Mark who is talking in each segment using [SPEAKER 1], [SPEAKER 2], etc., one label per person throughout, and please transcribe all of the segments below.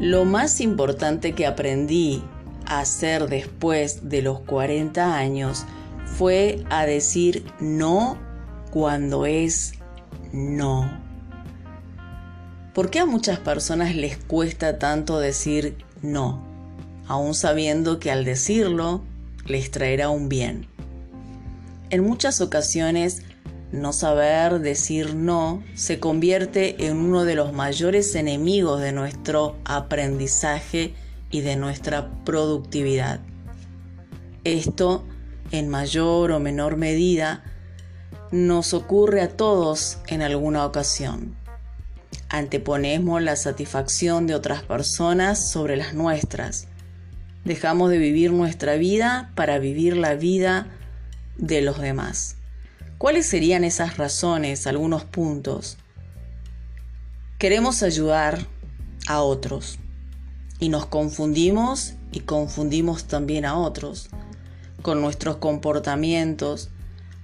[SPEAKER 1] Lo más importante que aprendí a hacer después de los 40 años fue a decir no cuando es no. ¿Por qué a muchas personas les cuesta tanto decir no, aun sabiendo que al decirlo les traerá un bien? En muchas ocasiones, no saber decir no se convierte en uno de los mayores enemigos de nuestro aprendizaje y de nuestra productividad. Esto, en mayor o menor medida, nos ocurre a todos en alguna ocasión. Anteponemos la satisfacción de otras personas sobre las nuestras. Dejamos de vivir nuestra vida para vivir la vida de los demás. ¿Cuáles serían esas razones, algunos puntos? Queremos ayudar a otros y nos confundimos y confundimos también a otros con nuestros comportamientos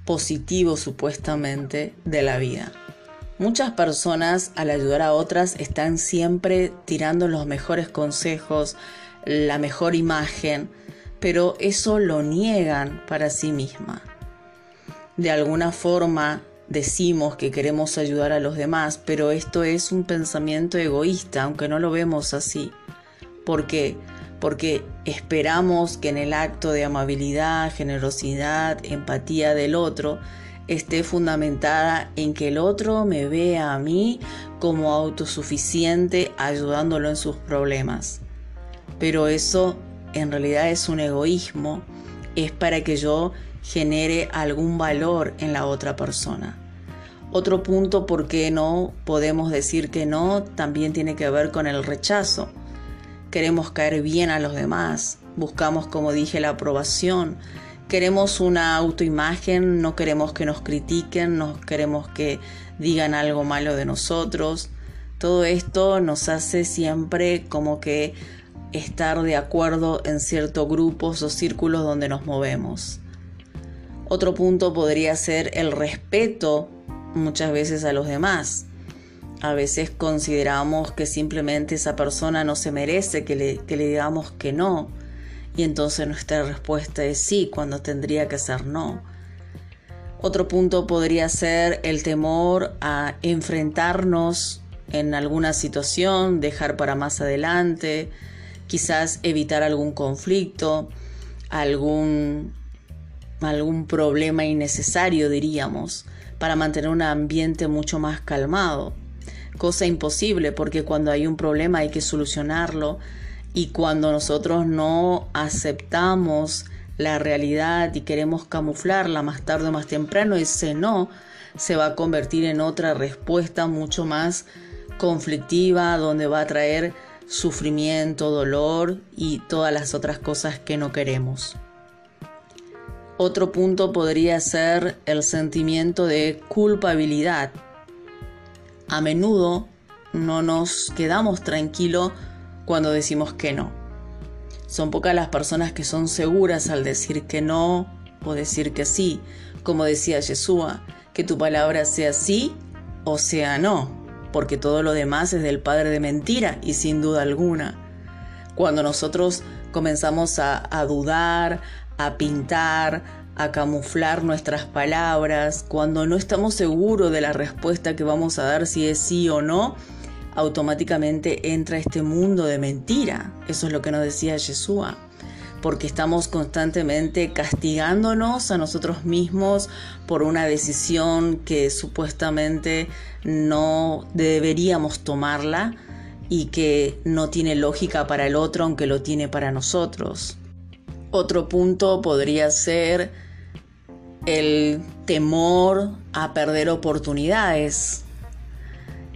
[SPEAKER 1] positivos supuestamente de la vida. Muchas personas al ayudar a otras están siempre tirando los mejores consejos, la mejor imagen, pero eso lo niegan para sí misma. De alguna forma decimos que queremos ayudar a los demás, pero esto es un pensamiento egoísta, aunque no lo vemos así. ¿Por qué? Porque esperamos que en el acto de amabilidad, generosidad, empatía del otro, esté fundamentada en que el otro me vea a mí como autosuficiente ayudándolo en sus problemas. Pero eso en realidad es un egoísmo, es para que yo genere algún valor en la otra persona. Otro punto por qué no podemos decir que no también tiene que ver con el rechazo. Queremos caer bien a los demás, buscamos, como dije, la aprobación, queremos una autoimagen, no queremos que nos critiquen, no queremos que digan algo malo de nosotros. Todo esto nos hace siempre como que estar de acuerdo en ciertos grupos o círculos donde nos movemos. Otro punto podría ser el respeto muchas veces a los demás. A veces consideramos que simplemente esa persona no se merece que le, que le digamos que no y entonces nuestra respuesta es sí cuando tendría que ser no. Otro punto podría ser el temor a enfrentarnos en alguna situación, dejar para más adelante, quizás evitar algún conflicto, algún, algún problema innecesario, diríamos, para mantener un ambiente mucho más calmado. Cosa imposible porque cuando hay un problema hay que solucionarlo y cuando nosotros no aceptamos la realidad y queremos camuflarla más tarde o más temprano, ese no se va a convertir en otra respuesta mucho más conflictiva, donde va a traer sufrimiento, dolor y todas las otras cosas que no queremos. Otro punto podría ser el sentimiento de culpabilidad. A menudo no nos quedamos tranquilos cuando decimos que no. Son pocas las personas que son seguras al decir que no o decir que sí, como decía Yeshua, que tu palabra sea sí o sea no, porque todo lo demás es del padre de mentira y sin duda alguna. Cuando nosotros comenzamos a, a dudar, a pintar, a camuflar nuestras palabras, cuando no estamos seguros de la respuesta que vamos a dar si es sí o no, automáticamente entra este mundo de mentira. Eso es lo que nos decía Yeshua. Porque estamos constantemente castigándonos a nosotros mismos por una decisión que supuestamente no deberíamos tomarla y que no tiene lógica para el otro aunque lo tiene para nosotros. Otro punto podría ser el temor a perder oportunidades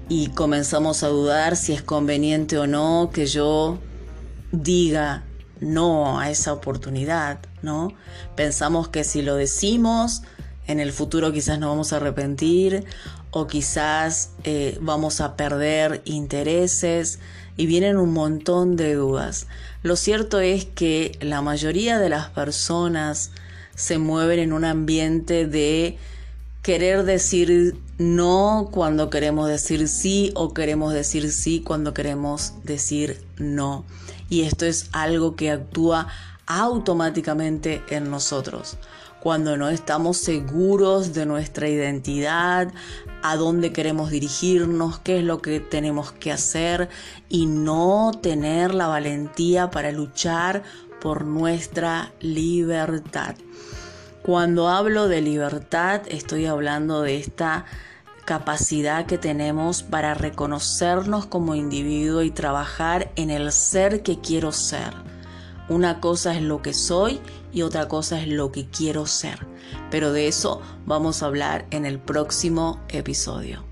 [SPEAKER 1] y comenzamos a dudar si es conveniente o no que yo diga no a esa oportunidad, ¿no? Pensamos que si lo decimos, en el futuro quizás nos vamos a arrepentir o quizás eh, vamos a perder intereses y vienen un montón de dudas. Lo cierto es que la mayoría de las personas se mueven en un ambiente de querer decir no cuando queremos decir sí o queremos decir sí cuando queremos decir no. Y esto es algo que actúa automáticamente en nosotros. Cuando no estamos seguros de nuestra identidad, a dónde queremos dirigirnos, qué es lo que tenemos que hacer y no tener la valentía para luchar por nuestra libertad. Cuando hablo de libertad, estoy hablando de esta capacidad que tenemos para reconocernos como individuo y trabajar en el ser que quiero ser. Una cosa es lo que soy y otra cosa es lo que quiero ser. Pero de eso vamos a hablar en el próximo episodio.